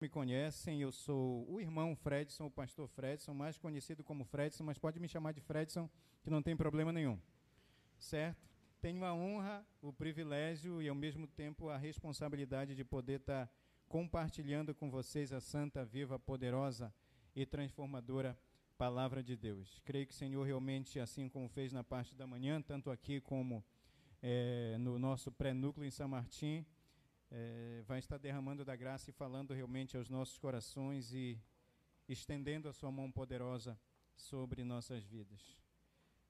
me conhecem, eu sou o irmão Fredson, o pastor Fredson, mais conhecido como Fredson, mas pode me chamar de Fredson, que não tem problema nenhum. Certo? Tenho a honra, o privilégio e ao mesmo tempo a responsabilidade de poder estar compartilhando com vocês a santa, viva, poderosa e transformadora palavra de Deus. Creio que o Senhor realmente, assim como fez na parte da manhã, tanto aqui como é, no nosso pré-núcleo em São Martim, é, vai estar derramando da graça e falando realmente aos nossos corações e estendendo a sua mão poderosa sobre nossas vidas.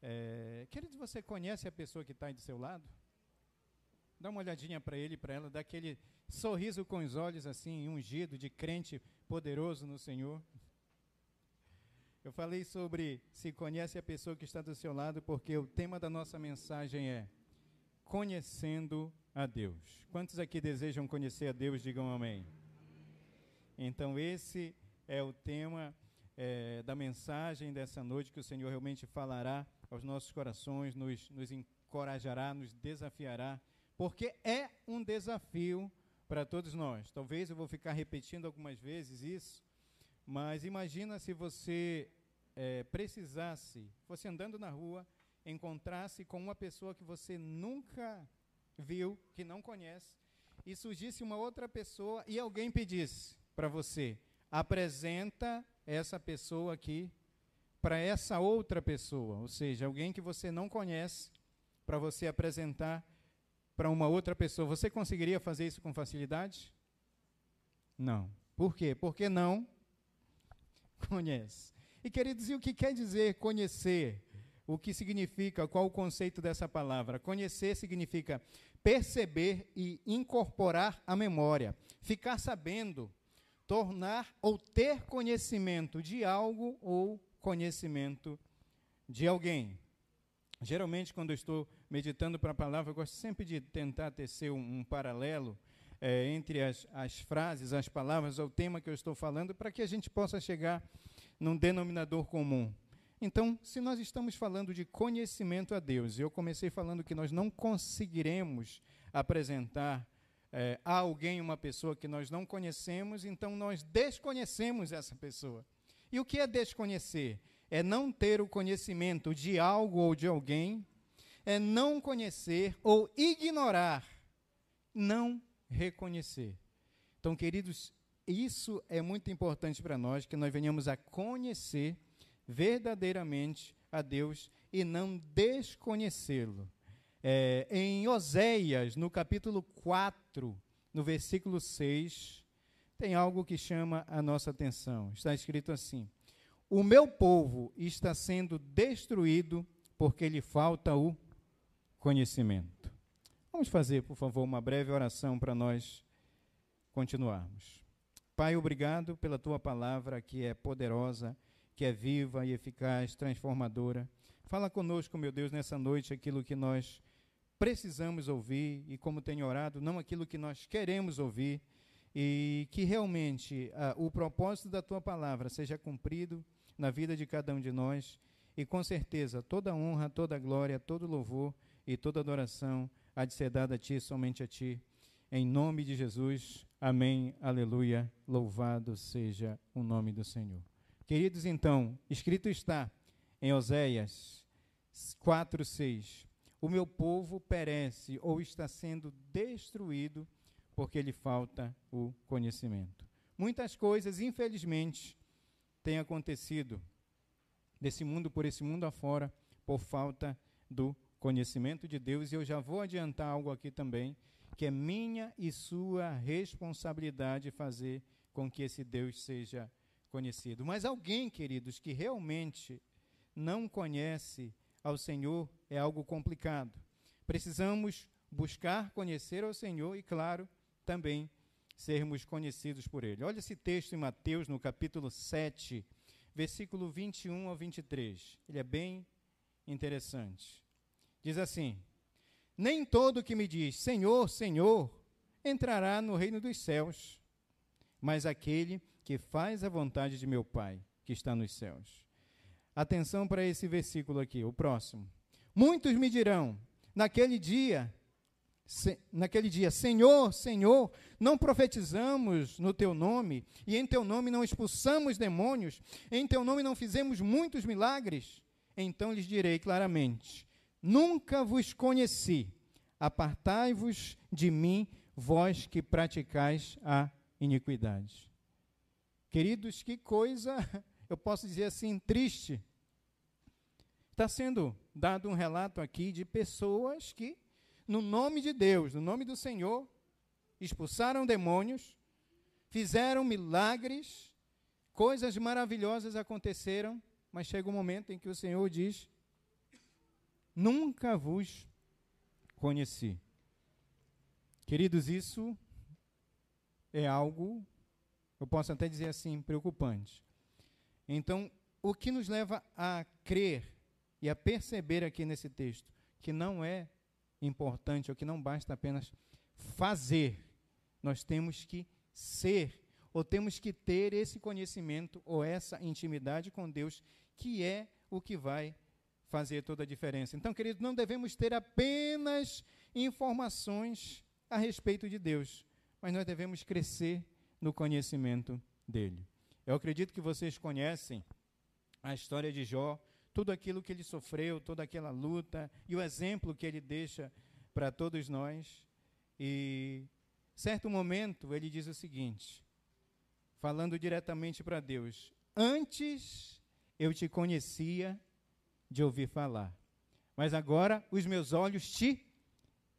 É, querido, você conhece a pessoa que está aí do seu lado? Dá uma olhadinha para ele, para ela, dá aquele sorriso com os olhos assim, ungido, de crente poderoso no Senhor. Eu falei sobre se conhece a pessoa que está do seu lado, porque o tema da nossa mensagem é Conhecendo a Deus. Quantos aqui desejam conhecer a Deus? Digam amém. Então, esse é o tema é, da mensagem dessa noite que o Senhor realmente falará aos nossos corações, nos, nos encorajará, nos desafiará, porque é um desafio para todos nós. Talvez eu vou ficar repetindo algumas vezes isso, mas imagina se você é, precisasse, fosse andando na rua, encontrasse com uma pessoa que você nunca viu, que não conhece, e surgisse uma outra pessoa e alguém pedisse para você: apresenta essa pessoa aqui para essa outra pessoa, ou seja, alguém que você não conhece, para você apresentar para uma outra pessoa. Você conseguiria fazer isso com facilidade? Não. Por quê? Porque não conhece. E queridos, e o que quer dizer conhecer? O que significa, qual o conceito dessa palavra? Conhecer significa perceber e incorporar a memória, ficar sabendo, tornar ou ter conhecimento de algo ou conhecimento de alguém. Geralmente, quando eu estou meditando para a palavra, eu gosto sempre de tentar tecer um, um paralelo é, entre as, as frases, as palavras, o tema que eu estou falando, para que a gente possa chegar num denominador comum. Então, se nós estamos falando de conhecimento a Deus, eu comecei falando que nós não conseguiremos apresentar é, a alguém uma pessoa que nós não conhecemos, então nós desconhecemos essa pessoa. E o que é desconhecer? É não ter o conhecimento de algo ou de alguém, é não conhecer ou ignorar, não reconhecer. Então, queridos, isso é muito importante para nós, que nós venhamos a conhecer verdadeiramente a Deus e não desconhecê-lo. É, em Oséias, no capítulo 4, no versículo 6, tem algo que chama a nossa atenção. Está escrito assim: O meu povo está sendo destruído porque lhe falta o conhecimento. Vamos fazer, por favor, uma breve oração para nós continuarmos. Pai, obrigado pela tua palavra que é poderosa que é viva e eficaz, transformadora. Fala conosco, meu Deus, nessa noite aquilo que nós precisamos ouvir e, como tenho orado, não aquilo que nós queremos ouvir e que realmente ah, o propósito da tua palavra seja cumprido na vida de cada um de nós e, com certeza, toda honra, toda glória, todo louvor e toda adoração há de ser dada a ti, somente a ti. Em nome de Jesus, amém, aleluia, louvado seja o nome do Senhor. Queridos, então, escrito está em Oséias 4, 6: O meu povo perece ou está sendo destruído porque lhe falta o conhecimento. Muitas coisas, infelizmente, têm acontecido desse mundo por esse mundo afora por falta do conhecimento de Deus, e eu já vou adiantar algo aqui também, que é minha e sua responsabilidade fazer com que esse Deus seja conhecido. Mas alguém, queridos, que realmente não conhece ao Senhor é algo complicado. Precisamos buscar conhecer ao Senhor e, claro, também sermos conhecidos por Ele. Olha esse texto em Mateus, no capítulo 7, versículo 21 ao 23. Ele é bem interessante. Diz assim: Nem todo que me diz Senhor, Senhor, entrará no reino dos céus, mas aquele que faz a vontade de meu Pai que está nos céus. Atenção para esse versículo aqui, o próximo. Muitos me dirão, naquele dia, naquele dia: Senhor, Senhor, não profetizamos no teu nome, e em teu nome não expulsamos demônios, em teu nome não fizemos muitos milagres? Então lhes direi claramente: Nunca vos conheci, apartai-vos de mim, vós que praticais a iniquidade. Queridos, que coisa, eu posso dizer assim, triste. Está sendo dado um relato aqui de pessoas que no nome de Deus, no nome do Senhor, expulsaram demônios, fizeram milagres, coisas maravilhosas aconteceram, mas chega um momento em que o Senhor diz: Nunca vos conheci. Queridos, isso é algo, eu posso até dizer assim, preocupante. Então, o que nos leva a crer e a perceber aqui nesse texto que não é importante, ou que não basta apenas fazer, nós temos que ser, ou temos que ter esse conhecimento ou essa intimidade com Deus, que é o que vai fazer toda a diferença. Então, queridos, não devemos ter apenas informações a respeito de Deus, mas nós devemos crescer no conhecimento dele. Eu acredito que vocês conhecem a história de Jó, tudo aquilo que ele sofreu, toda aquela luta e o exemplo que ele deixa para todos nós. E certo momento ele diz o seguinte, falando diretamente para Deus: Antes eu te conhecia de ouvir falar, mas agora os meus olhos te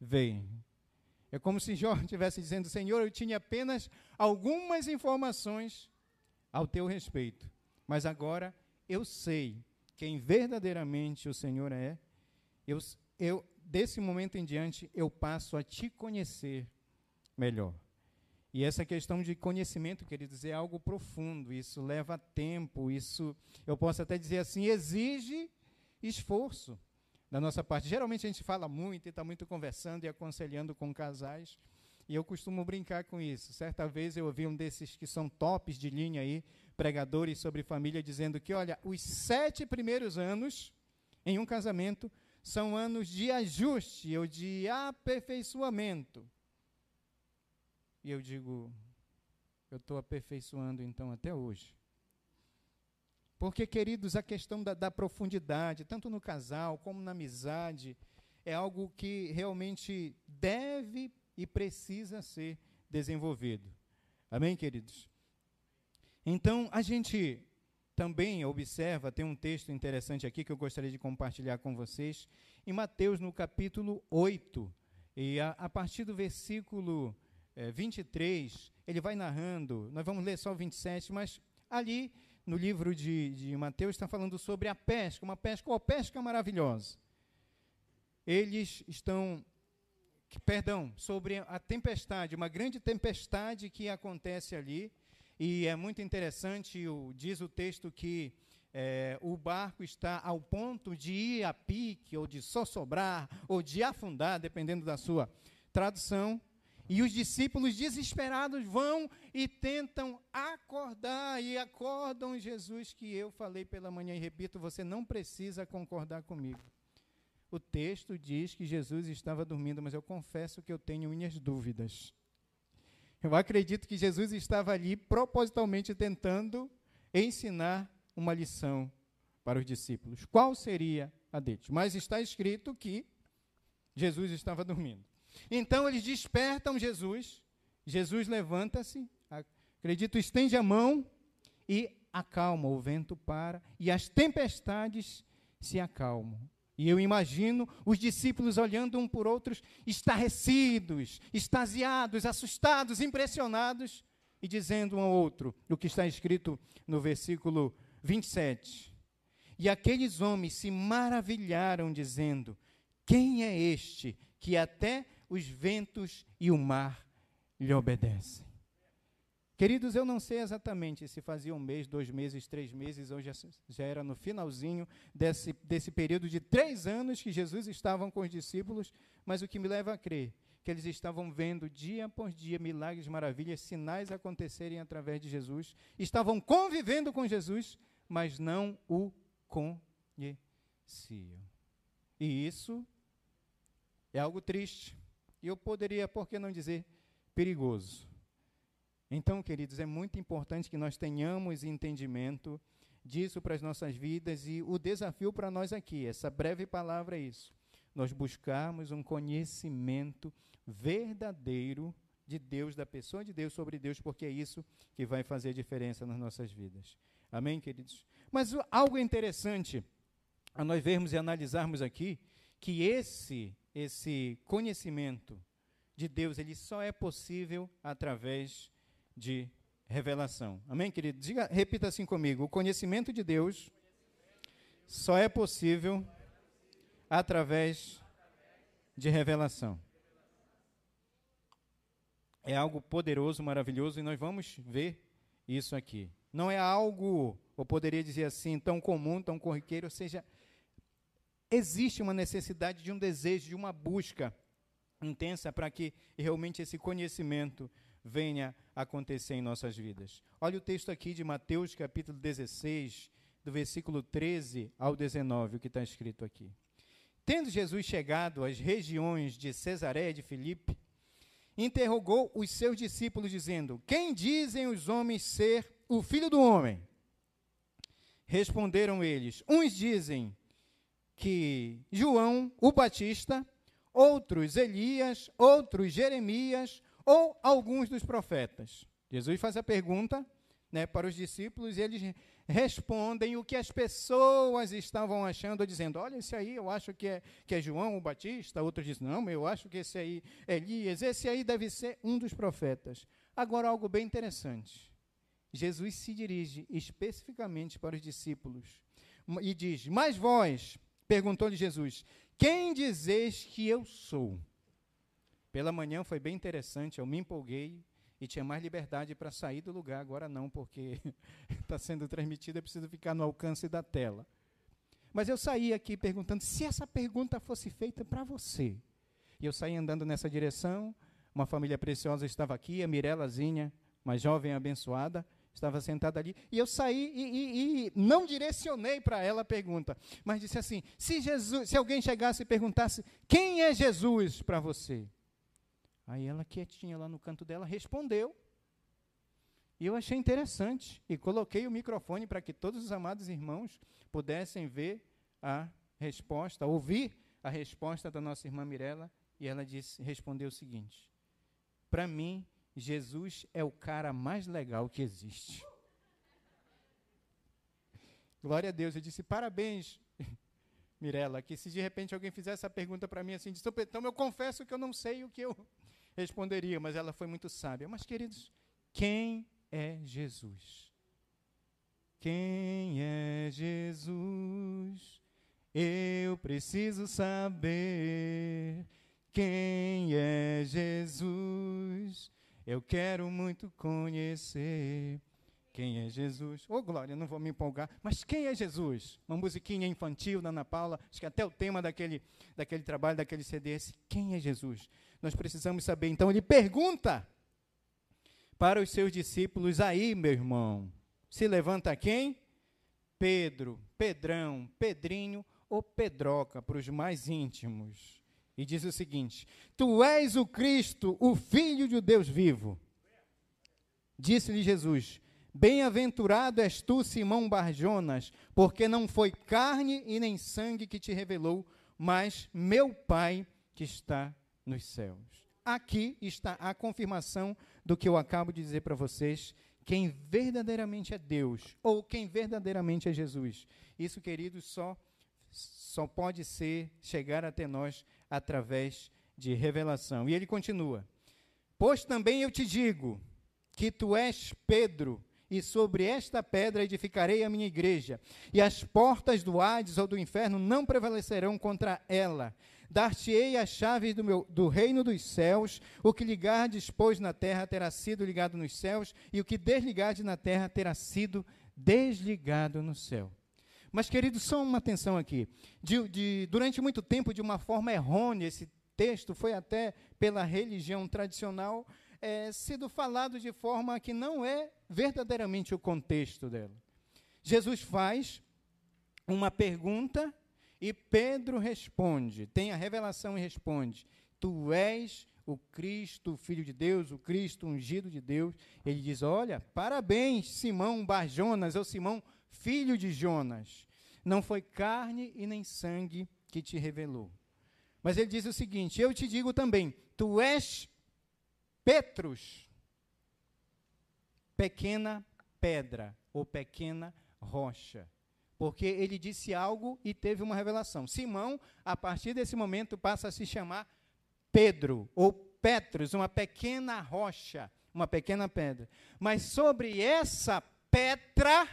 veem. É como se Jó estivesse dizendo: Senhor, eu tinha apenas algumas informações ao teu respeito, mas agora eu sei quem verdadeiramente o Senhor é, eu, eu, desse momento em diante, eu passo a te conhecer melhor. E essa questão de conhecimento, queridos, é algo profundo, isso leva tempo, isso, eu posso até dizer assim, exige esforço da nossa parte. Geralmente a gente fala muito e está muito conversando e aconselhando com casais, e eu costumo brincar com isso. Certa vez eu ouvi um desses que são tops de linha aí, pregadores sobre família, dizendo que, olha, os sete primeiros anos em um casamento são anos de ajuste ou de aperfeiçoamento. E eu digo, eu estou aperfeiçoando então até hoje. Porque, queridos, a questão da, da, profundidade, tanto no casal como na amizade, é algo que realmente deve e precisa ser desenvolvido. Amém, queridos? Então, a gente também observa, tem um texto interessante aqui que eu gostaria de compartilhar com vocês, em Mateus, no capítulo 8, e a, a partir do versículo é, eh, 23, ele vai narrando, nós vamos ler só o 27, mas ali no livro de, de Mateus está falando sobre a pesca, uma pesca, uma pesca maravilhosa. Eles estão perdão, sobre a tempestade, uma grande tempestade que acontece ali, e é muito interessante, o, diz o texto que é, o barco está ao ponto de ir a pique, ou de só sobrar, ou de afundar, dependendo da sua tradução. E os discípulos desesperados vão e tentam acordar, e acordam Jesus, que eu falei pela manhã, e repito, você não precisa concordar comigo. O texto diz que Jesus estava dormindo, mas eu confesso que eu tenho minhas dúvidas. Eu acredito que Jesus estava ali propositalmente tentando ensinar uma lição para os discípulos. Qual seria a deles? Mas está escrito que Jesus estava dormindo. Então eles despertam Jesus. Jesus levanta-se, acredito, estende a mão e acalma. O vento para e as tempestades se acalmam. E eu imagino os discípulos olhando um por outros, estarrecidos, extasiados, assustados, impressionados, e dizendo um ao outro o que está escrito no versículo 27. E aqueles homens se maravilharam, dizendo: Quem é este que até os ventos e o mar lhe obedecem? Queridos, eu não sei exatamente se fazia um mês, dois meses, três meses, ou já, já era no finalzinho desse, desse período de três anos que Jesus estava com os discípulos, mas o que me leva a crer que eles estavam vendo dia após dia milagres, maravilhas, sinais acontecerem através de Jesus, estavam convivendo com Jesus, mas não o conheciam. E isso é algo triste, E eu poderia, por que não dizer, perigoso. Então, queridos, é muito importante que nós tenhamos entendimento disso para as nossas vidas e o desafio para nós aqui, essa breve palavra é isso. Nós buscarmos um conhecimento verdadeiro de Deus, da pessoa de Deus sobre Deus, porque é isso que vai fazer diferença nas nossas vidas. Amém, queridos? Mas algo interessante a nós vermos e analisarmos aqui, que esse esse conhecimento de Deus, ele só é possível através de revelação. Amém, querido? Diga, repita assim comigo: o conhecimento de Deus só é possível através de revelação. É algo poderoso, maravilhoso, e nós vamos ver isso aqui. Não é algo, ou poderia dizer assim, tão comum, tão corriqueiro, ou seja, existe uma necessidade de um desejo, de uma busca intensa para que realmente esse conhecimento venha acontecer em nossas vidas. Olha o texto aqui de Mateus, capítulo 16, do versículo 13 ao 19, o que está escrito aqui. Tendo Jesus chegado às regiões de Cesareia de Filipe, interrogou os seus discípulos, dizendo: Quem dizem os homens ser o filho do homem? Responderam eles: Uns dizem que João, o Batista, outros Elias, outros Jeremias, ou alguns dos profetas. Jesus faz a pergunta né, para os discípulos e eles respondem o que as pessoas estavam achando, dizendo: Olha, esse aí eu acho que é, que é João o Batista. Outros dizem: Não, eu acho que esse aí é Elias. Esse aí deve ser um dos profetas. Agora, algo bem interessante. Jesus se dirige especificamente para os discípulos e diz: Mas vós, perguntou-lhe Jesus, quem dizeis que eu sou? Pela manhã foi bem interessante, eu me empolguei e tinha mais liberdade para sair do lugar. Agora não, porque está sendo transmitido, eu preciso ficar no alcance da tela. Mas eu saí aqui perguntando se essa pergunta fosse feita para você. E eu saí andando nessa direção, uma família preciosa estava aqui, a Mirelazinha, uma jovem abençoada, estava sentada ali, e eu saí e, e, e não direcionei para ela a pergunta, mas disse assim: se, Jesus, se alguém chegasse e perguntasse quem é Jesus para você, Aí ela, quietinha lá no canto dela, respondeu. E eu achei interessante. E coloquei o microfone para que todos os amados irmãos pudessem ver a resposta, ouvir a resposta da nossa irmã Mirella. E ela disse, respondeu o seguinte: Para mim, Jesus é o cara mais legal que existe. Glória a Deus. Eu disse, parabéns, Mirella, que se de repente alguém fizesse essa pergunta para mim assim, então eu confesso que eu não sei o que eu responderia, mas ela foi muito sábia. Mas, queridos, quem é Jesus? Quem é Jesus? Eu preciso saber quem é Jesus. Eu quero muito conhecer quem é Jesus. Ô, oh, Glória, não vou me empolgar. Mas quem é Jesus? Uma musiquinha infantil da Ana Paula. Acho que até o tema daquele, daquele trabalho, daquele CD, esse. Quem é Jesus? nós precisamos saber. Então ele pergunta para os seus discípulos: aí, meu irmão, se levanta quem? Pedro, Pedrão, Pedrinho ou Pedroca, para os mais íntimos. E diz o seguinte: Tu és o Cristo, o Filho de Deus vivo. Disse-lhe Jesus: Bem-aventurado és tu, Simão Barjonas, porque não foi carne e nem sangue que te revelou, mas meu Pai que está nos céus. Aqui está a confirmação do que eu acabo de dizer para vocês. Quem verdadeiramente é Deus, ou quem verdadeiramente é Jesus. Isso, queridos, só, só pode ser, chegar até nós através de revelação. E ele continua: Pois também eu te digo que tu és Pedro, e sobre esta pedra edificarei a minha igreja, e as portas do Hades ou do inferno não prevalecerão contra ela. Dar-te-ei as chaves do, meu, do reino dos céus. O que ligardes, pois, na terra terá sido ligado nos céus, e o que desligardes na terra terá sido desligado no céu. Mas, queridos, só uma atenção aqui. De, de, durante muito tempo, de uma forma errônea, esse texto foi até pela religião tradicional é, sido falado de forma que não é verdadeiramente o contexto dela. Jesus faz uma pergunta e Pedro responde, tem a revelação e responde: Tu és o Cristo, Filho de Deus, o Cristo ungido de Deus, ele diz: Olha, parabéns, Simão Bar Jonas, ou Simão, filho de Jonas. Não foi carne e nem sangue que te revelou. Mas ele diz o seguinte: Eu te digo também, tu és Petrus, pequena pedra ou pequena rocha. Porque ele disse algo e teve uma revelação. Simão, a partir desse momento, passa a se chamar Pedro, ou Petrus, uma pequena rocha, uma pequena pedra. Mas sobre essa pedra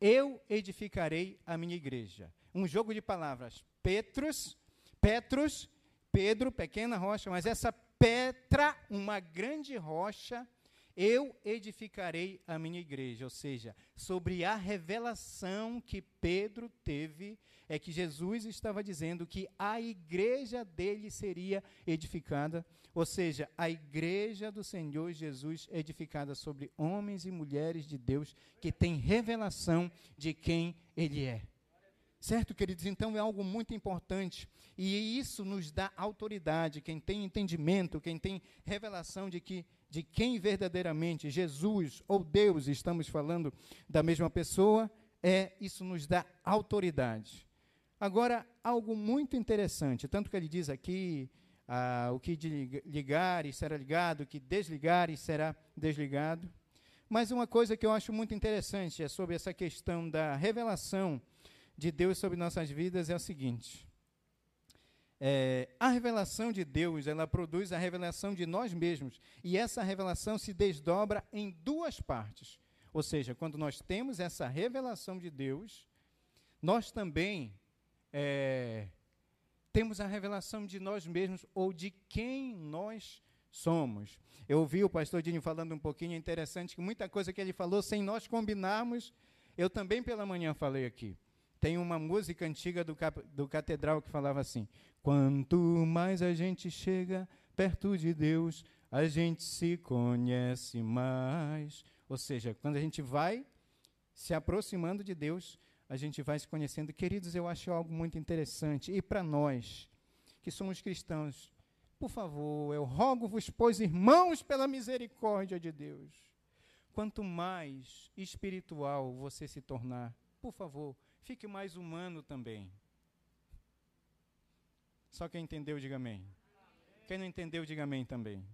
eu edificarei a minha igreja. Um jogo de palavras. Petrus, Petrus, Pedro, pequena rocha, mas essa pedra, uma grande rocha, eu edificarei a minha igreja. Ou seja, sobre a revelação que Pedro teve, é que Jesus estava dizendo que a igreja dele seria edificada. Ou seja, a igreja do Senhor Jesus edificada sobre homens e mulheres de Deus que têm revelação de quem ele é. Certo, queridos? Então é algo muito importante. E isso nos dá autoridade. Quem tem entendimento, quem tem revelação de que de quem verdadeiramente Jesus ou Deus estamos falando da mesma pessoa, é isso nos dá autoridade. Agora, algo muito interessante, tanto que ele diz aqui, ah, o que ligar será ligado, o que desligar será desligado. Mas uma coisa que eu acho muito interessante é sobre essa questão da revelação de Deus sobre nossas vidas é o seguinte: é, a revelação de Deus, ela produz a revelação de nós mesmos. E essa revelação se desdobra em duas partes. Ou seja, quando nós temos essa revelação de Deus, nós também é, temos a revelação de nós mesmos ou de quem nós somos. Eu ouvi o pastor Dini falando um pouquinho, é interessante que muita coisa que ele falou, sem nós combinarmos, eu também pela manhã falei aqui. Tem uma música antiga do, do Catedral que falava assim: Quanto mais a gente chega perto de Deus, a gente se conhece mais. Ou seja, quando a gente vai se aproximando de Deus, a gente vai se conhecendo. Queridos, eu acho algo muito interessante. E para nós, que somos cristãos, por favor, eu rogo-vos, pois irmãos, pela misericórdia de Deus, quanto mais espiritual você se tornar, por favor, fique mais humano também. Só quem entendeu, diga amém. Quem não entendeu, diga amém também.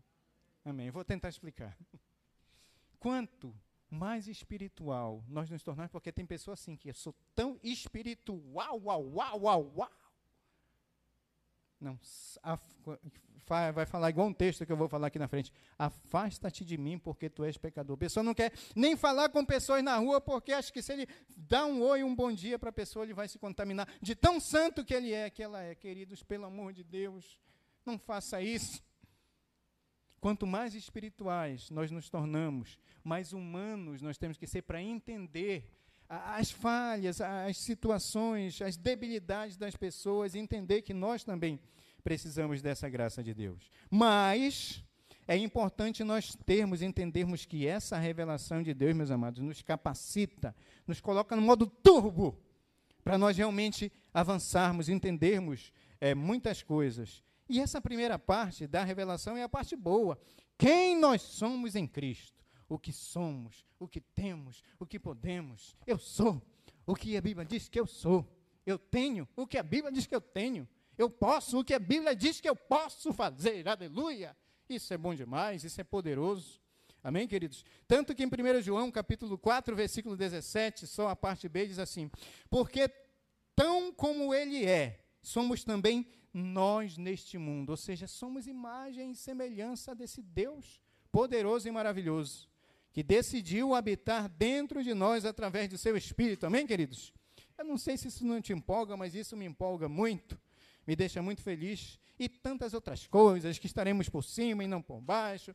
Amém. Vou tentar explicar. Quanto mais espiritual nós nos tornarmos, porque tem pessoas assim que eu sou tão espiritual, uau, uau, uau, uau. Não, vai falar igual um texto que eu vou falar aqui na frente. Afasta-te de mim, porque tu és pecador. A pessoa não quer nem falar com pessoas na rua, porque acha que se ele dá um oi, um bom dia para a pessoa, ele vai se contaminar de tão santo que ele é, que ela é. Queridos, pelo amor de Deus, não faça isso. Quanto mais espirituais nós nos tornamos, mais humanos nós temos que ser para entender as falhas, as situações, as debilidades das pessoas, entender que nós também precisamos dessa graça de Deus. Mas é importante nós termos, entendermos que essa revelação de Deus, meus amados, nos capacita, nos coloca no modo turbo, para nós realmente avançarmos, entendermos é, muitas coisas. E essa primeira parte da revelação é a parte boa. Quem nós somos em Cristo o que somos, o que temos, o que podemos. Eu sou o que a Bíblia diz que eu sou. Eu tenho o que a Bíblia diz que eu tenho. Eu posso o que a Bíblia diz que eu posso fazer. Aleluia! Isso é bom demais, isso é poderoso. Amém, queridos? Tanto que em 1 João, capítulo 4, versículo 17, só a parte B diz assim: Porque tão como ele é, somos também nós neste mundo. Ou seja, somos imagem e semelhança desse Deus poderoso e maravilhoso que decidiu habitar dentro de nós através do seu Espírito. Amém, queridos? Eu não sei se isso não te empolga, mas isso me empolga muito, me deixa muito feliz. E tantas outras coisas, que estaremos por cima e não por baixo,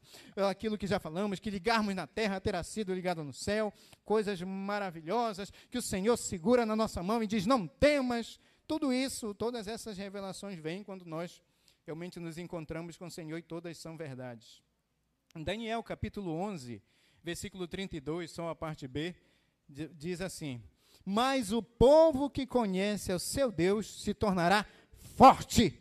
aquilo que já falamos, que ligarmos na terra terá sido ligado no céu, coisas maravilhosas, que o Senhor segura na nossa mão e diz: não temas. Tudo isso, todas essas revelações vêm quando nós realmente nos encontramos com o Senhor e todas são verdades. Daniel capítulo 11, versículo 32, só a parte B, diz assim: Mas o povo que conhece o seu Deus se tornará forte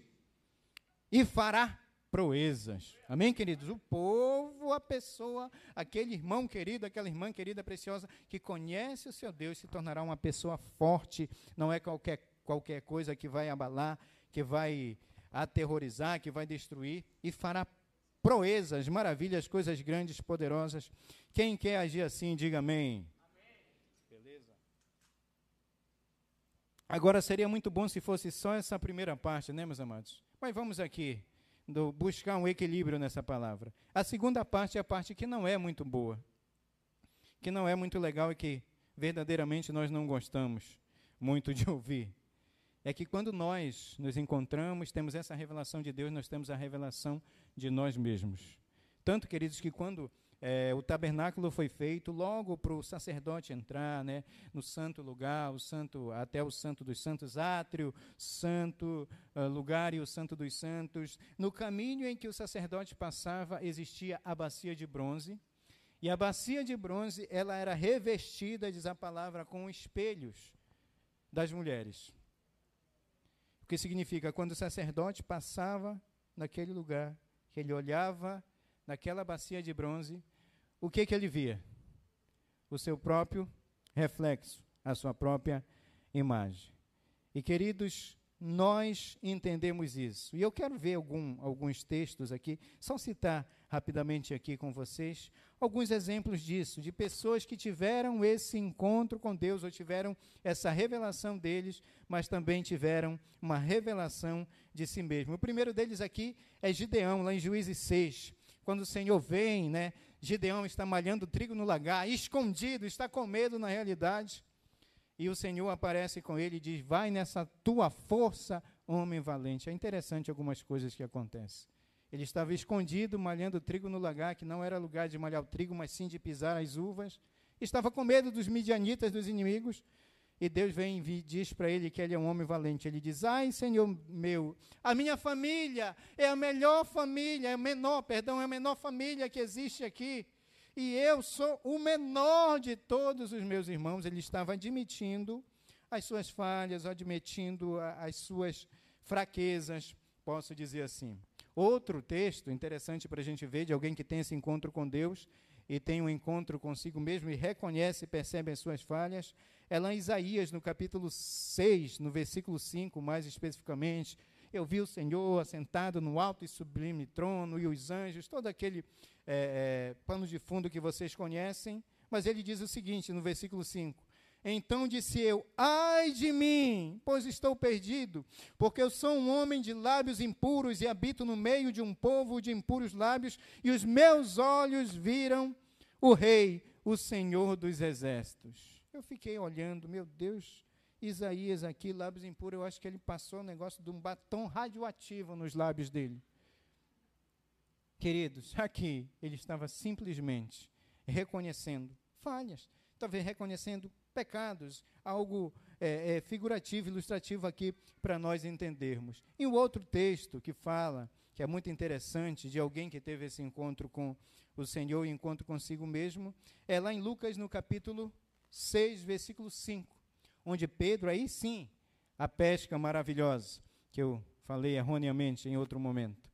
e fará proezas. Amém, queridos? O povo, a pessoa, aquele irmão querido, aquela irmã querida, preciosa, que conhece o seu Deus, se tornará uma pessoa forte, não é qualquer, qualquer coisa que vai abalar, que vai aterrorizar, que vai destruir, e fará proezas, maravilhas, coisas grandes, poderosas. Quem quer agir assim, diga amém. Beleza? Agora seria muito bom se fosse só essa primeira parte, né, meus amados? Mas vamos aqui do, buscar um equilíbrio nessa palavra. A segunda parte é a parte que não é muito boa, que não é muito legal e que verdadeiramente nós não gostamos muito de ouvir é que quando nós nos encontramos, temos essa revelação de Deus, nós temos a revelação de nós mesmos. Tanto, queridos, que quando é, o tabernáculo foi feito, logo para o sacerdote entrar né, no santo lugar, o santo, até o santo dos santos, átrio, santo uh, lugar e o santo dos santos, no caminho em que o sacerdote passava, existia a bacia de bronze, e a bacia de bronze ela era revestida, diz a palavra, com espelhos das mulheres. O que significa, quando o sacerdote passava naquele lugar, que ele olhava naquela bacia de bronze, o que, que ele via? O seu próprio reflexo, a sua própria imagem. E queridos, nós entendemos isso. E eu quero ver algum, alguns textos aqui, só citar rapidamente aqui com vocês alguns exemplos disso, de pessoas que tiveram esse encontro com Deus, ou tiveram essa revelação deles, mas também tiveram uma revelação de si mesmo. O primeiro deles aqui é Gideão, lá em Juízes 6. Quando o Senhor vem, né, Gideão está malhando trigo no lagar, escondido, está com medo na realidade. E o Senhor aparece com ele e diz: Vai nessa tua força, homem valente. É interessante algumas coisas que acontecem. Ele estava escondido, malhando trigo no lagar, que não era lugar de malhar o trigo, mas sim de pisar as uvas. Estava com medo dos midianitas, dos inimigos. E Deus vem e diz para ele que ele é um homem valente. Ele diz: Ai, Senhor meu, a minha família é a melhor família, é a menor, perdão, é a menor família que existe aqui e eu sou o menor de todos os meus irmãos. Ele estava admitindo as suas falhas, admitindo as suas fraquezas, posso dizer assim. Outro texto interessante para a gente ver de alguém que tem esse encontro com Deus e tem um encontro consigo mesmo e reconhece e percebe as suas falhas, é lá em Isaías, no capítulo 6, no versículo 5, mais especificamente. Eu vi o Senhor assentado no alto e sublime trono e os anjos, todo aquele é, é, pano de fundo que vocês conhecem, mas ele diz o seguinte no versículo 5: Então disse eu: Ai de mim, pois estou perdido, porque eu sou um homem de lábios impuros e habito no meio de um povo de impuros lábios, e os meus olhos viram o Rei, o Senhor dos exércitos. Eu fiquei olhando, meu Deus, Isaías aqui, lábios impuros, eu acho que ele passou o negócio de um batom radioativo nos lábios dele. Queridos, aqui ele estava simplesmente reconhecendo falhas, talvez reconhecendo pecados, algo é, é, figurativo, ilustrativo aqui para nós entendermos. E o outro texto que fala, que é muito interessante, de alguém que teve esse encontro com o Senhor e encontro consigo mesmo, é lá em Lucas, no capítulo 6, versículo 5, onde Pedro, aí sim, a pesca maravilhosa, que eu falei erroneamente em outro momento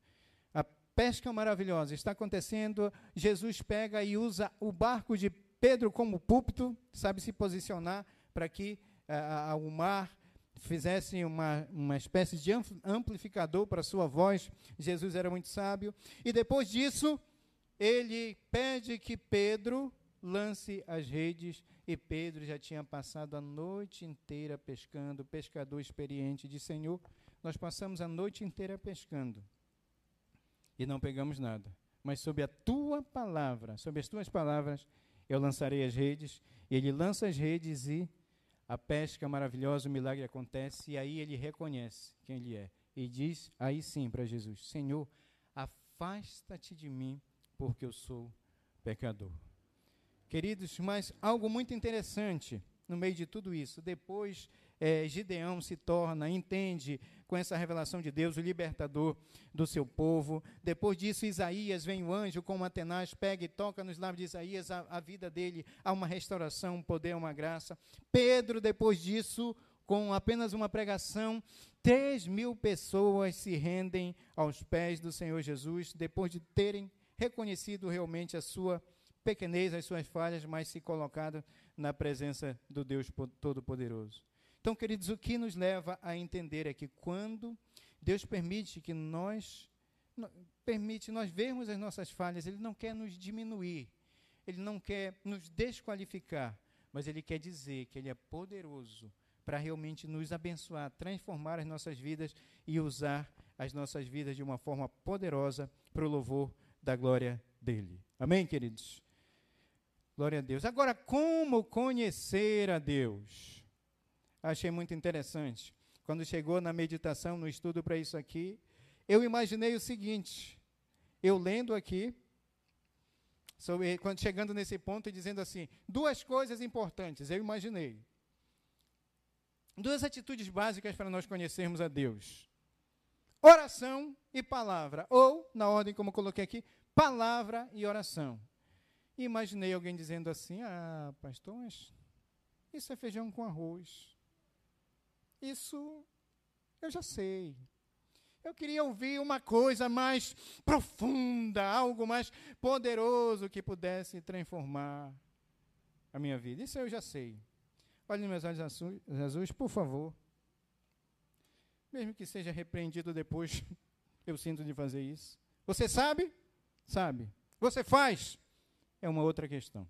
pesca maravilhosa está acontecendo. Jesus pega e usa o barco de Pedro como púlpito, sabe se posicionar para que uh, o mar fizesse uma, uma espécie de amplificador para a sua voz. Jesus era muito sábio. E depois disso, ele pede que Pedro lance as redes. E Pedro já tinha passado a noite inteira pescando, pescador experiente de Senhor. Nós passamos a noite inteira pescando e não pegamos nada. Mas sob a tua palavra, sob as tuas palavras, eu lançarei as redes. E ele lança as redes e a pesca maravilhosa, o milagre acontece. E aí ele reconhece quem ele é. E diz aí sim para Jesus: Senhor, afasta-te de mim, porque eu sou pecador. Queridos, mas algo muito interessante no meio de tudo isso, depois é, Gideão se torna, entende com essa revelação de Deus, o libertador do seu povo. Depois disso, Isaías vem o anjo com uma tenaz, pega e toca nos lábios de Isaías, a, a vida dele há uma restauração, um poder, uma graça. Pedro, depois disso, com apenas uma pregação, Três mil pessoas se rendem aos pés do Senhor Jesus depois de terem reconhecido realmente a sua pequenez, as suas falhas, mas se colocado na presença do Deus Todo-Poderoso. Então, queridos, o que nos leva a entender é que quando Deus permite que nós permite nós vermos as nossas falhas, ele não quer nos diminuir, ele não quer nos desqualificar, mas ele quer dizer que ele é poderoso para realmente nos abençoar, transformar as nossas vidas e usar as nossas vidas de uma forma poderosa para o louvor da glória dele. Amém, queridos? Glória a Deus. Agora, como conhecer a Deus? Achei muito interessante. Quando chegou na meditação, no estudo para isso aqui, eu imaginei o seguinte: eu lendo aqui, sobre, quando chegando nesse ponto e dizendo assim, duas coisas importantes, eu imaginei. Duas atitudes básicas para nós conhecermos a Deus: oração e palavra, ou, na ordem como coloquei aqui, palavra e oração. Imaginei alguém dizendo assim: Ah, pastor, isso é feijão com arroz. Isso eu já sei. Eu queria ouvir uma coisa mais profunda, algo mais poderoso que pudesse transformar a minha vida. Isso eu já sei. Olhe meus olhos azuis, por favor. Mesmo que seja repreendido depois, eu sinto de fazer isso. Você sabe? Sabe. Você faz? É uma outra questão.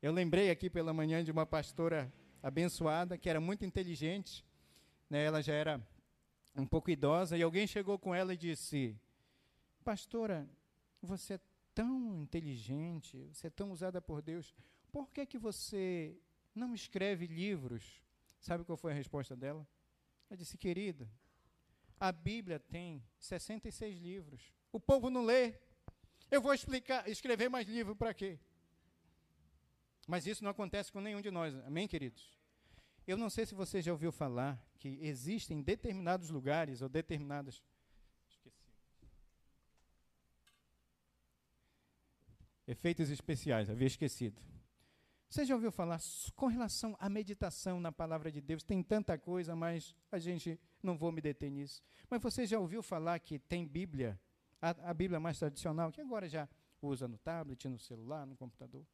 Eu lembrei aqui pela manhã de uma pastora abençoada, que era muito inteligente. Né? Ela já era um pouco idosa, e alguém chegou com ela e disse: Pastora, você é tão inteligente, você é tão usada por Deus, por que, que você não escreve livros? Sabe qual foi a resposta dela? Ela disse: Querida, a Bíblia tem 66 livros. O povo não lê. Eu vou explicar, escrever mais livro para quê? Mas isso não acontece com nenhum de nós. Amém, queridos? Eu não sei se você já ouviu falar que existem determinados lugares ou determinadas. Esqueci. Efeitos especiais, havia esquecido. Você já ouviu falar com relação à meditação na palavra de Deus? Tem tanta coisa, mas a gente não vou me deter nisso. Mas você já ouviu falar que tem Bíblia, a, a Bíblia mais tradicional, que agora já usa no tablet, no celular, no computador?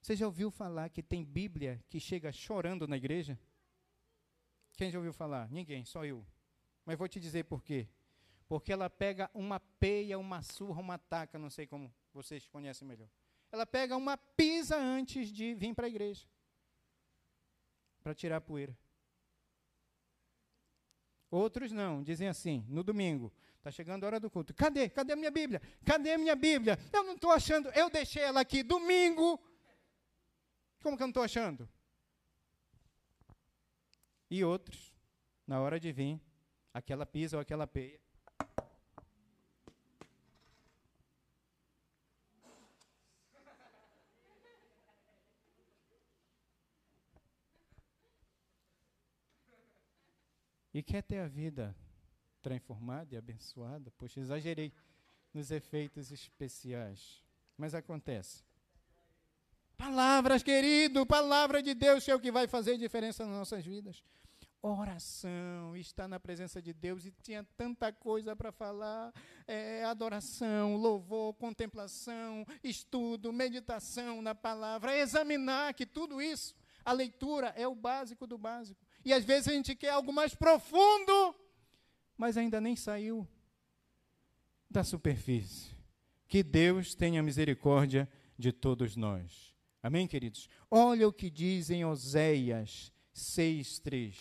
Você já ouviu falar que tem Bíblia que chega chorando na igreja? Quem já ouviu falar? Ninguém, só eu. Mas vou te dizer por quê. Porque ela pega uma peia, uma surra, uma taca, não sei como vocês conhecem melhor. Ela pega uma pisa antes de vir para a igreja. Para tirar a poeira. Outros não, dizem assim, no domingo, está chegando a hora do culto. Cadê? Cadê a minha Bíblia? Cadê a minha Bíblia? Eu não estou achando, eu deixei ela aqui domingo. Como que eu não estou achando? E outros, na hora de vir, aquela pisa ou aquela peia. E quer ter a vida transformada e abençoada? Poxa, exagerei nos efeitos especiais. Mas acontece. Palavras, querido, palavra de Deus é o que vai fazer diferença nas nossas vidas oração, estar na presença de Deus e tinha tanta coisa para falar: é, adoração, louvor, contemplação, estudo, meditação na palavra, examinar que tudo isso, a leitura é o básico do básico. E às vezes a gente quer algo mais profundo, mas ainda nem saiu da superfície. Que Deus tenha misericórdia de todos nós. Amém, queridos? Olha o que diz em Oséias 6,3.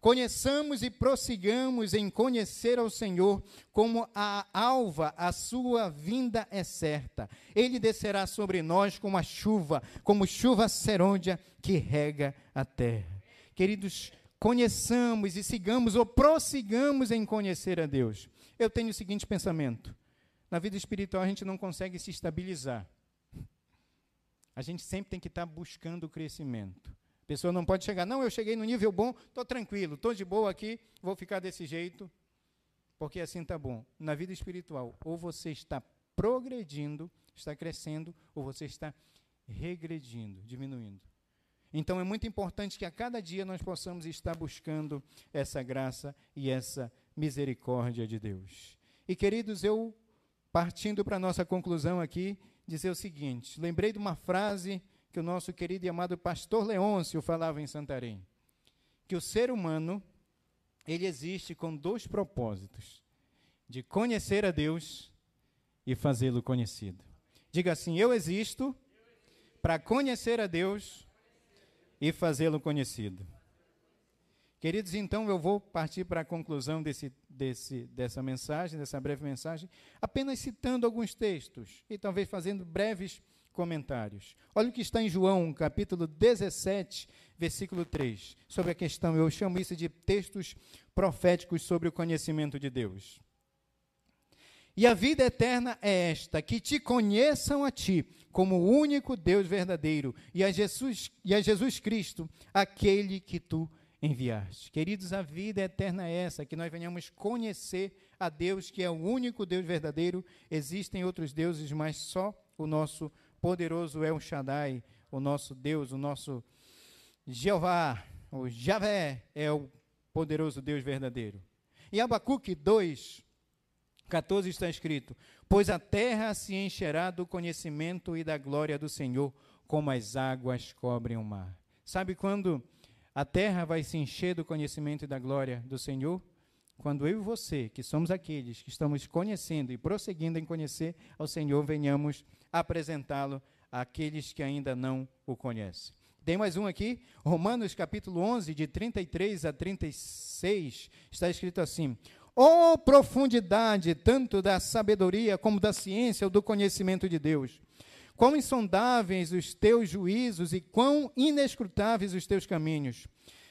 Conheçamos e prossigamos em conhecer ao Senhor, como a alva, a sua vinda é certa. Ele descerá sobre nós como a chuva, como chuva serôdia que rega a terra. Queridos, conheçamos e sigamos ou prossigamos em conhecer a Deus. Eu tenho o seguinte pensamento: na vida espiritual a gente não consegue se estabilizar. A gente sempre tem que estar buscando o crescimento. A pessoa não pode chegar, não, eu cheguei no nível bom, estou tranquilo, estou de boa aqui, vou ficar desse jeito, porque assim está bom. Na vida espiritual, ou você está progredindo, está crescendo, ou você está regredindo, diminuindo. Então é muito importante que a cada dia nós possamos estar buscando essa graça e essa misericórdia de Deus. E queridos, eu partindo para a nossa conclusão aqui, dizer o seguinte: lembrei de uma frase que o nosso querido e amado pastor Leôncio falava em Santarém, que o ser humano ele existe com dois propósitos: de conhecer a Deus e fazê-lo conhecido. Diga assim: eu existo para conhecer a Deus e fazê-lo conhecido. Queridos, então eu vou partir para a conclusão desse, desse, dessa mensagem, dessa breve mensagem, apenas citando alguns textos e talvez fazendo breves comentários. Olha o que está em João, capítulo 17, versículo 3, sobre a questão, eu chamo isso de textos proféticos sobre o conhecimento de Deus. E a vida eterna é esta: que te conheçam a ti, como o único Deus verdadeiro, e a Jesus, e a Jesus Cristo, aquele que tu enviaste. Queridos, a vida eterna é essa, que nós venhamos conhecer a Deus, que é o único Deus verdadeiro. Existem outros deuses, mas só o nosso poderoso El Shaddai, o nosso Deus, o nosso Jeová, o Javé, é o poderoso Deus verdadeiro. Em Abacuque 2, 14 está escrito: Pois a terra se encherá do conhecimento e da glória do Senhor, como as águas cobrem o mar. Sabe quando a terra vai se encher do conhecimento e da glória do Senhor? Quando eu e você, que somos aqueles que estamos conhecendo e prosseguindo em conhecer ao Senhor, venhamos apresentá-lo àqueles que ainda não o conhecem. Tem mais um aqui, Romanos capítulo 11, de 33 a 36, está escrito assim: Oh, profundidade, tanto da sabedoria como da ciência ou do conhecimento de Deus. Quão insondáveis os teus juízos e quão inescrutáveis os teus caminhos.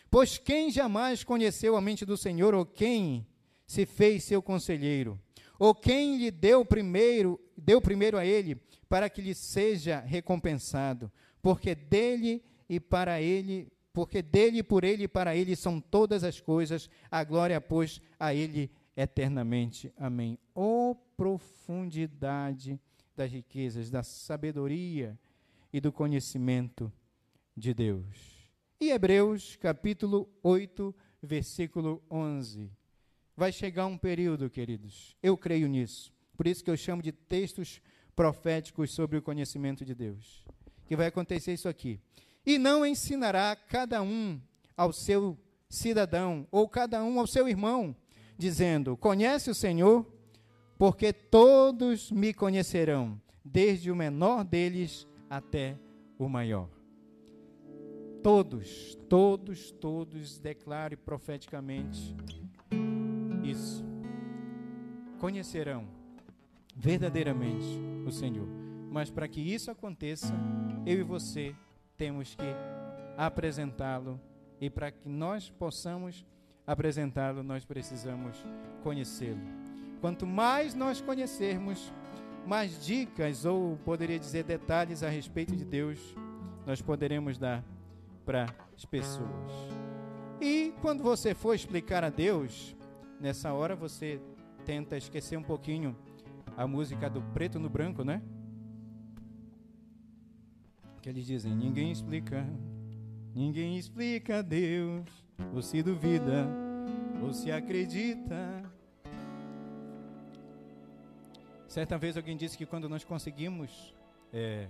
Pois quem jamais conheceu a mente do Senhor, ou quem se fez seu conselheiro, ou quem lhe deu primeiro, deu primeiro a ele, para que lhe seja recompensado, porque dele e para ele porque dele, por ele e para ele são todas as coisas, a glória, pois, a ele eternamente. Amém. Oh profundidade das riquezas, da sabedoria e do conhecimento de Deus. E Hebreus, capítulo 8, versículo 11. Vai chegar um período, queridos, eu creio nisso. Por isso que eu chamo de textos proféticos sobre o conhecimento de Deus. Que vai acontecer isso aqui e não ensinará cada um ao seu cidadão, ou cada um ao seu irmão, dizendo: Conhece o Senhor, porque todos me conhecerão, desde o menor deles até o maior. Todos, todos, todos, declare profeticamente isso. Conhecerão verdadeiramente o Senhor. Mas para que isso aconteça, eu e você temos que apresentá-lo e para que nós possamos apresentá-lo, nós precisamos conhecê-lo. Quanto mais nós conhecermos, mais dicas ou poderia dizer detalhes a respeito de Deus, nós poderemos dar para as pessoas. E quando você for explicar a Deus, nessa hora você tenta esquecer um pouquinho a música do preto no branco, né? que eles dizem: ninguém explica, ninguém explica a Deus, ou se duvida, ou se acredita. Certa vez alguém disse que quando nós conseguimos é,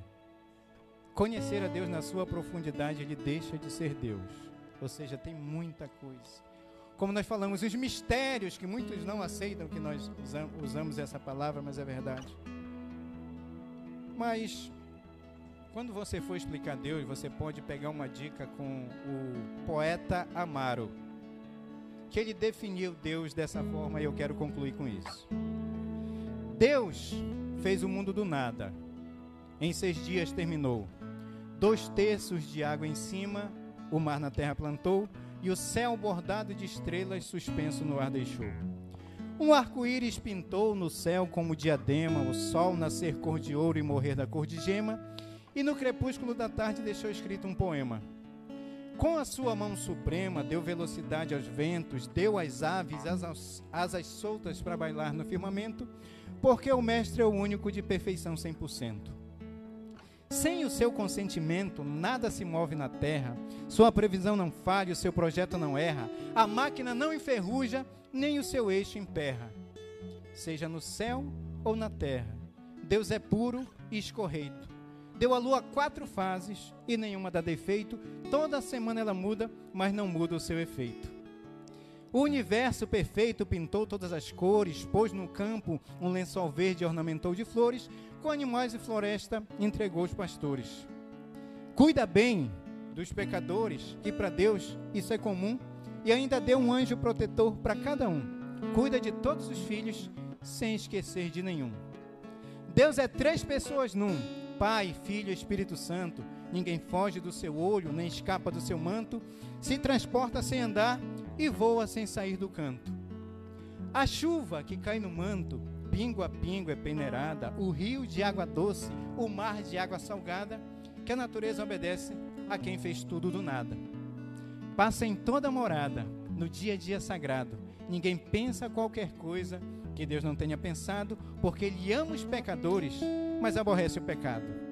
conhecer a Deus na sua profundidade, ele deixa de ser Deus. Ou seja, tem muita coisa. Como nós falamos, os mistérios que muitos não aceitam que nós usamos essa palavra, mas é verdade. Mas quando você for explicar Deus, você pode pegar uma dica com o poeta Amaro, que ele definiu Deus dessa forma e eu quero concluir com isso. Deus fez o mundo do nada. Em seis dias terminou. Dois terços de água em cima, o mar na terra plantou, e o céu bordado de estrelas suspenso no ar deixou. Um arco-íris pintou no céu como diadema, o sol nascer cor de ouro e morrer da cor de gema, e no crepúsculo da tarde deixou escrito um poema. Com a sua mão suprema, deu velocidade aos ventos, deu às aves asas, asas soltas para bailar no firmamento, porque o Mestre é o único de perfeição 100%. Sem o seu consentimento, nada se move na terra. Sua previsão não falha, o seu projeto não erra. A máquina não enferruja, nem o seu eixo emperra. Seja no céu ou na terra, Deus é puro e escorreito. Deu a lua quatro fases e nenhuma dá defeito. Toda semana ela muda, mas não muda o seu efeito. O universo perfeito pintou todas as cores, pôs no campo um lençol verde e ornamentou de flores, com animais e floresta entregou os pastores. Cuida bem dos pecadores, que para Deus isso é comum, e ainda deu um anjo protetor para cada um. Cuida de todos os filhos, sem esquecer de nenhum. Deus é três pessoas num: Pai, Filho e Espírito Santo. Ninguém foge do seu olho, nem escapa do seu manto, se transporta sem andar e voa sem sair do canto. A chuva que cai no manto pingo a pingo é peneirada, o rio de água doce, o mar de água salgada, que a natureza obedece a quem fez tudo do nada. Passa em toda morada, no dia a dia sagrado. Ninguém pensa qualquer coisa que Deus não tenha pensado, porque Ele ama os pecadores, mas aborrece o pecado.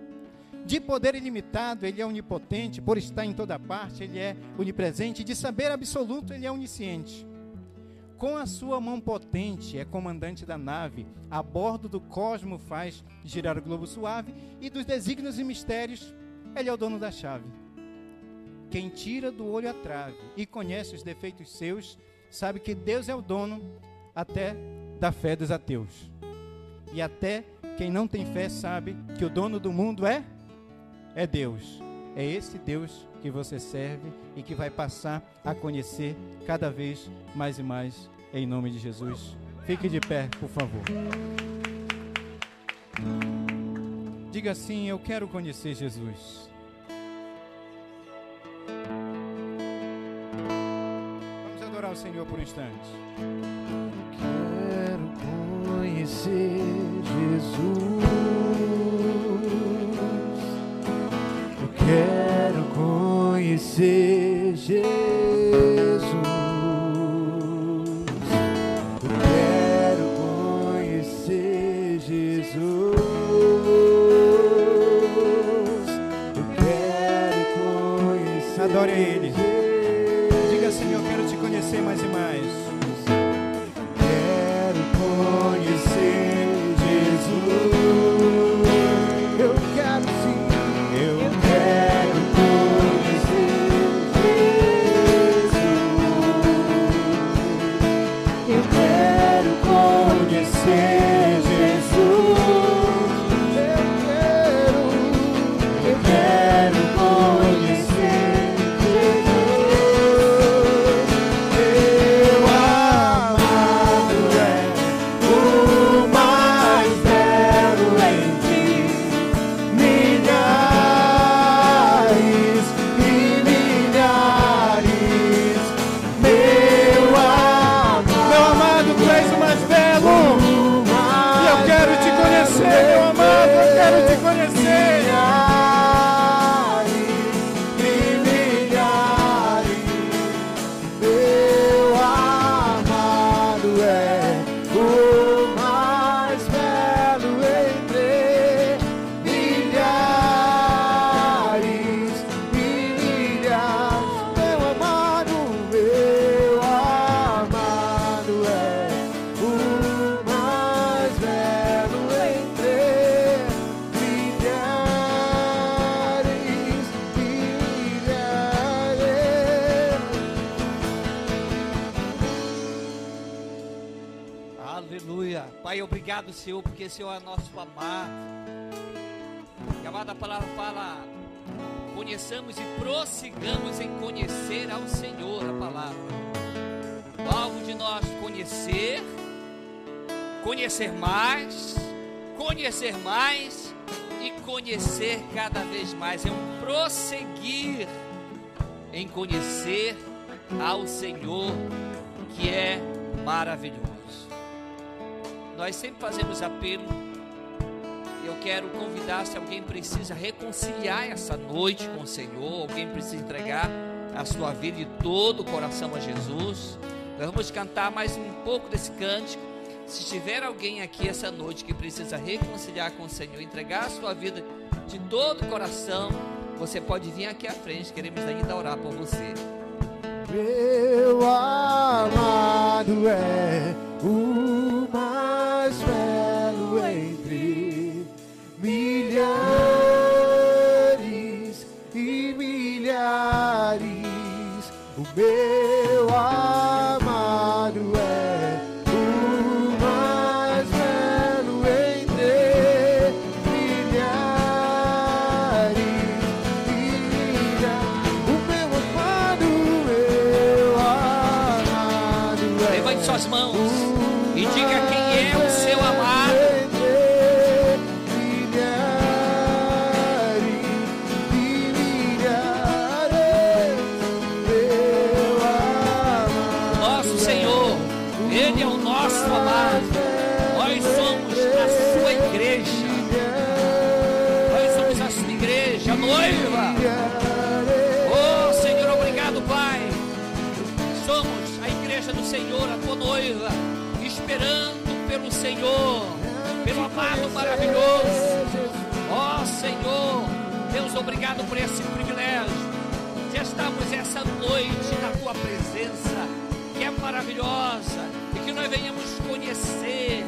De poder ilimitado, Ele é onipotente, por estar em toda parte, Ele é onipresente, de saber absoluto, Ele é onisciente com a sua mão potente é comandante da nave, a bordo do cosmo faz girar o globo suave e dos desígnios e mistérios, ele é o dono da chave. Quem tira do olho a trave e conhece os defeitos seus, sabe que Deus é o dono até da fé dos ateus. E até quem não tem fé sabe que o dono do mundo é é Deus. É esse Deus que você serve e que vai passar a conhecer cada vez mais e mais em nome de Jesus. Fique de pé, por favor. Diga assim: Eu quero conhecer Jesus. Vamos adorar o Senhor por um instante. Quero conhecer Jesus. Conhecer prossigamos em conhecer ao Senhor a palavra. O alvo de nós conhecer, conhecer mais, conhecer mais e conhecer cada vez mais. É um prosseguir em conhecer ao Senhor que é maravilhoso. Nós sempre fazemos apelo. Eu quero convidar se alguém precisa reconciliar essa noite com o Senhor, alguém precisa entregar a sua vida e todo o coração a Jesus. Nós vamos cantar mais um pouco desse cântico. Se tiver alguém aqui essa noite que precisa reconciliar com o Senhor, entregar a sua vida de todo o coração, você pode vir aqui à frente, queremos ainda orar por você. Meu amado é Somos a igreja do Senhor, a tua noiva, esperando pelo Senhor, pelo amado maravilhoso. Ó Senhor, Deus, obrigado por esse privilégio de estarmos essa noite na tua presença, que é maravilhosa, e que nós venhamos conhecer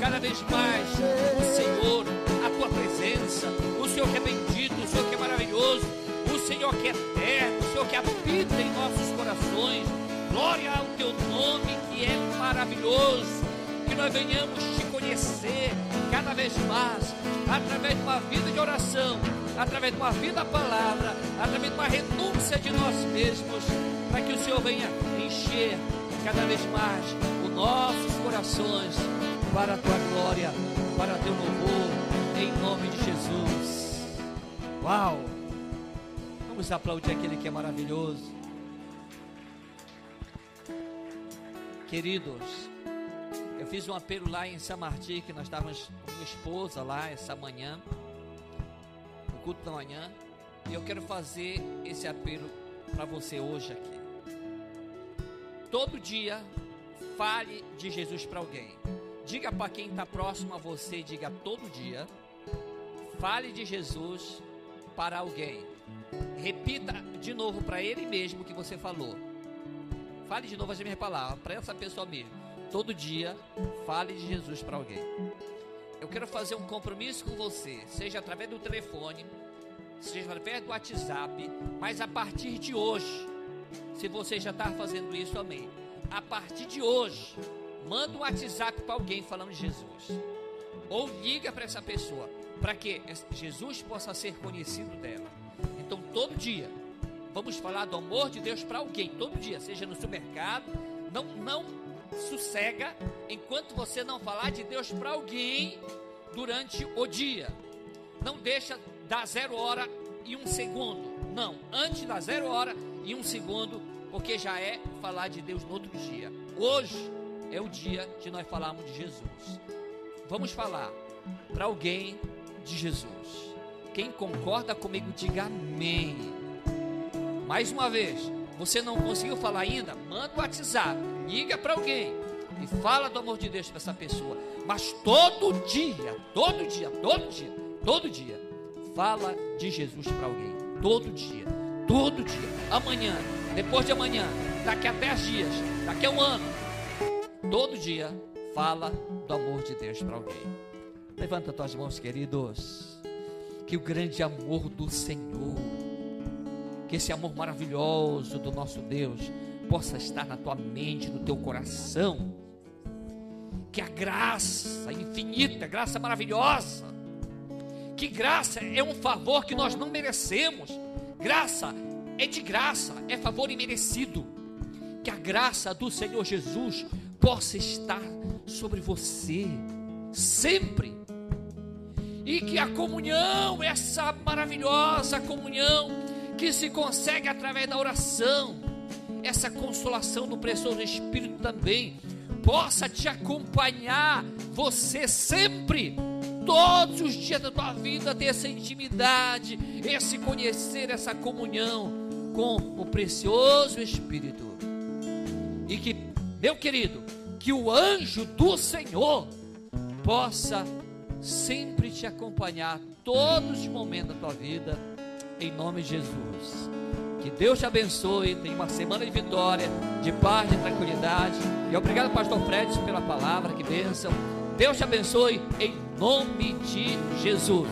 cada vez mais o Senhor, a tua presença, o Senhor que é bendito, o Senhor que é maravilhoso, o Senhor que é eterno, o Senhor que habita em nossos corações. Glória ao teu nome que é maravilhoso que nós venhamos te conhecer cada vez mais, através de uma vida de oração, através de uma vida da palavra, através de uma renúncia de nós mesmos, para que o Senhor venha encher cada vez mais os nossos corações para a tua glória, para teu louvor, em nome de Jesus. Uau! Vamos aplaudir aquele que é maravilhoso. Queridos, eu fiz um apelo lá em São Martim, que nós estávamos com minha esposa lá essa manhã, no culto da manhã, e eu quero fazer esse apelo para você hoje aqui. Todo dia, fale de Jesus para alguém. Diga para quem está próximo a você, diga todo dia, fale de Jesus para alguém. Repita de novo para ele mesmo o que você falou. Fale de novo as minhas palavras para essa pessoa mesmo. Todo dia, fale de Jesus para alguém. Eu quero fazer um compromisso com você, seja através do telefone, seja através do WhatsApp, mas a partir de hoje, se você já está fazendo isso, amém. A partir de hoje, manda um WhatsApp para alguém falando de Jesus. Ou liga para essa pessoa, para que Jesus possa ser conhecido dela. Então, todo dia, vamos falar do amor de Deus para alguém, todo dia, seja no supermercado, não, não sossega enquanto você não falar de Deus para alguém durante o dia. Não deixa dar zero hora e um segundo. Não, antes da zero hora e um segundo, porque já é falar de Deus no outro dia. Hoje é o dia de nós falarmos de Jesus. Vamos falar para alguém de Jesus. Quem concorda comigo, diga amém. Mais uma vez, você não conseguiu falar ainda? Manda o WhatsApp, liga para alguém e fala do amor de Deus para essa pessoa. Mas todo dia, todo dia, todo dia, todo dia, fala de Jesus para alguém. Todo dia, todo dia. Amanhã, depois de amanhã, daqui a 10 dias, daqui a um ano. Todo dia, fala do amor de Deus para alguém. Levanta tuas mãos, queridos. Que o grande amor do Senhor que esse amor maravilhoso do nosso Deus possa estar na tua mente, no teu coração. Que a graça infinita, graça maravilhosa, que graça é um favor que nós não merecemos, graça é de graça, é favor imerecido. Que a graça do Senhor Jesus possa estar sobre você sempre. E que a comunhão, essa maravilhosa comunhão, que se consegue através da oração, essa consolação do precioso Espírito também, possa te acompanhar, você sempre, todos os dias da tua vida, ter essa intimidade, esse conhecer, essa comunhão com o precioso Espírito. E que, meu querido, que o anjo do Senhor possa sempre te acompanhar todos os momentos da tua vida, em nome de Jesus. Que Deus te abençoe, tenha uma semana de vitória, de paz, de tranquilidade. E obrigado, Pastor Fred, pela palavra, que bênção. Deus te abençoe, em nome de Jesus.